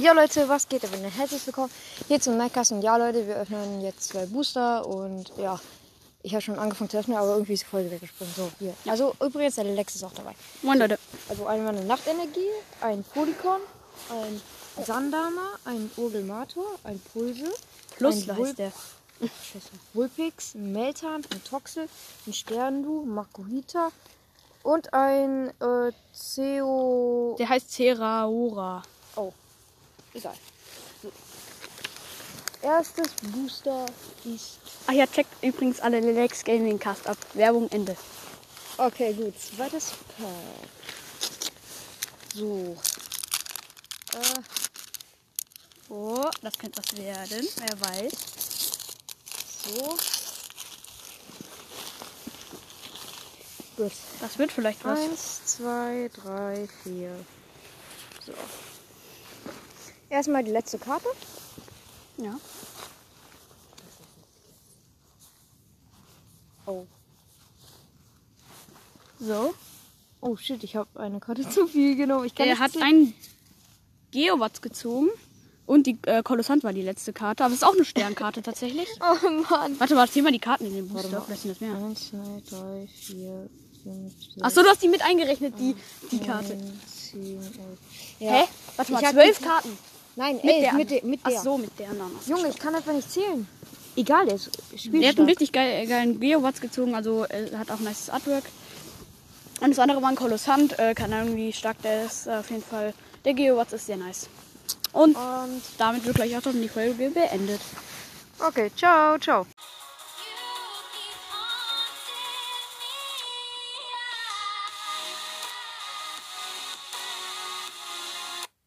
Ja Leute, was geht? Ich bin herzlich willkommen hier zum Nightcast und ja Leute, wir öffnen jetzt zwei Booster und ja, ich habe schon angefangen zu öffnen, aber irgendwie ist die Folge weggesprungen. So, hier. Also übrigens, der Lex ist auch dabei. Moin Leute. Also einmal eine Nachtenergie, ein Polycon, ein Sandana, ein Urgelmator, ein Pulse, Plus ein heißt der. Scheiße. Vulpix, ein Meltan, ein Toxel, ein Sterndu, Makuhita und ein äh, Ceo... Der heißt Ceraora. Oh, egal. So. Erstes Booster ist... Ach ja, checkt übrigens alle Lex Gaming Cast ab. Werbung Ende. Okay, gut. Zweites Pack. So. Äh, Oh, das könnte was werden. Wer weiß. so. Gut. Das wird vielleicht was. Eins, zwei, drei, vier. So. Erstmal die letzte Karte. Ja. Oh. So. Oh shit, ich habe eine Karte zu viel genommen. Ich kann nicht hat sehen. einen Geowatts gezogen. Und die äh, Kolossant war die letzte Karte. Aber es ist auch eine Sternkarte tatsächlich. Oh Mann. Warte mal, zähl mal die Karten in den Booster. Vielleicht sind das mehr. Eins, zwei, drei, vier, fünf, sechs, Achso, du hast die mit eingerechnet, die, die Karte. neun, zehn, elf. Ja. Hä? Warte mal, zwölf Karten. Nein, Mit elf, der mit, der, mit der. Ach so, mit der anderen. Junge, ich kann einfach nicht zählen. Egal, der ist Der hat einen richtig geil, geilen Geowatts gezogen, also er hat auch ein nice Artwork. Und das andere war ein Kolossant, äh, keine Ahnung wie stark der ist, äh, auf jeden Fall. Der Geowatts ist sehr nice. Und Und damit wird gleich auch schon die Folge beendet. okay, ciao, ciao.